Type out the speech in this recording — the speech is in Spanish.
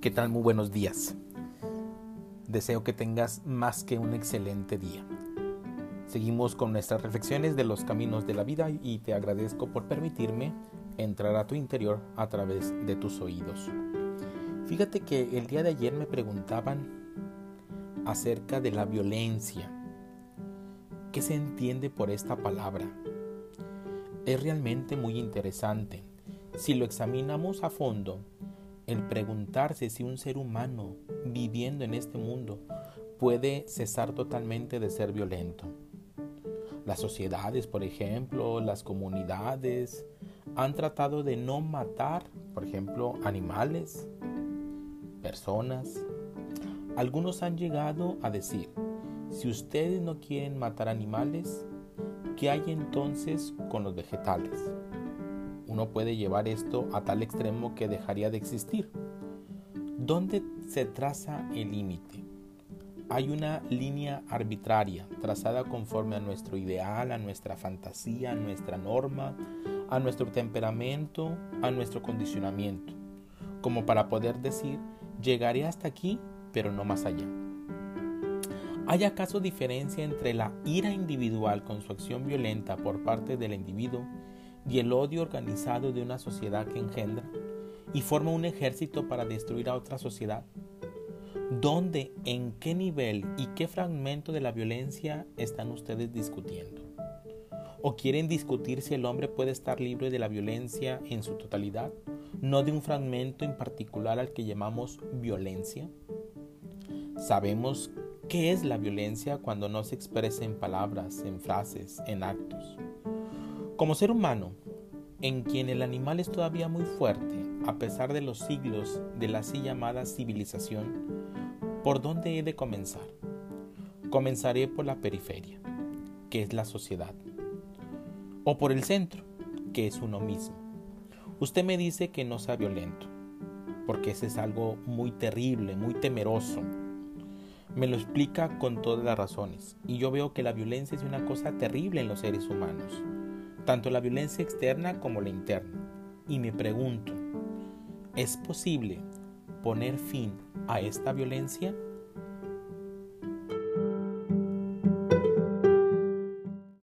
¿Qué tal? Muy buenos días. Deseo que tengas más que un excelente día. Seguimos con nuestras reflexiones de los caminos de la vida y te agradezco por permitirme entrar a tu interior a través de tus oídos. Fíjate que el día de ayer me preguntaban acerca de la violencia. ¿Qué se entiende por esta palabra? Es realmente muy interesante. Si lo examinamos a fondo, el preguntarse si un ser humano viviendo en este mundo puede cesar totalmente de ser violento. Las sociedades, por ejemplo, las comunidades, han tratado de no matar, por ejemplo, animales, personas. Algunos han llegado a decir, si ustedes no quieren matar animales, ¿qué hay entonces con los vegetales? Uno puede llevar esto a tal extremo que dejaría de existir. ¿Dónde se traza el límite? Hay una línea arbitraria trazada conforme a nuestro ideal, a nuestra fantasía, a nuestra norma, a nuestro temperamento, a nuestro condicionamiento, como para poder decir, llegaré hasta aquí, pero no más allá. ¿Hay acaso diferencia entre la ira individual con su acción violenta por parte del individuo y el odio organizado de una sociedad que engendra y forma un ejército para destruir a otra sociedad? ¿Dónde, en qué nivel y qué fragmento de la violencia están ustedes discutiendo? ¿O quieren discutir si el hombre puede estar libre de la violencia en su totalidad, no de un fragmento en particular al que llamamos violencia? Sabemos qué es la violencia cuando no se expresa en palabras, en frases, en actos. Como ser humano, en quien el animal es todavía muy fuerte, a pesar de los siglos de la así llamada civilización, ¿por dónde he de comenzar? Comenzaré por la periferia, que es la sociedad, o por el centro, que es uno mismo. Usted me dice que no sea violento, porque ese es algo muy terrible, muy temeroso. Me lo explica con todas las razones, y yo veo que la violencia es una cosa terrible en los seres humanos tanto la violencia externa como la interna. Y me pregunto, ¿es posible poner fin a esta violencia?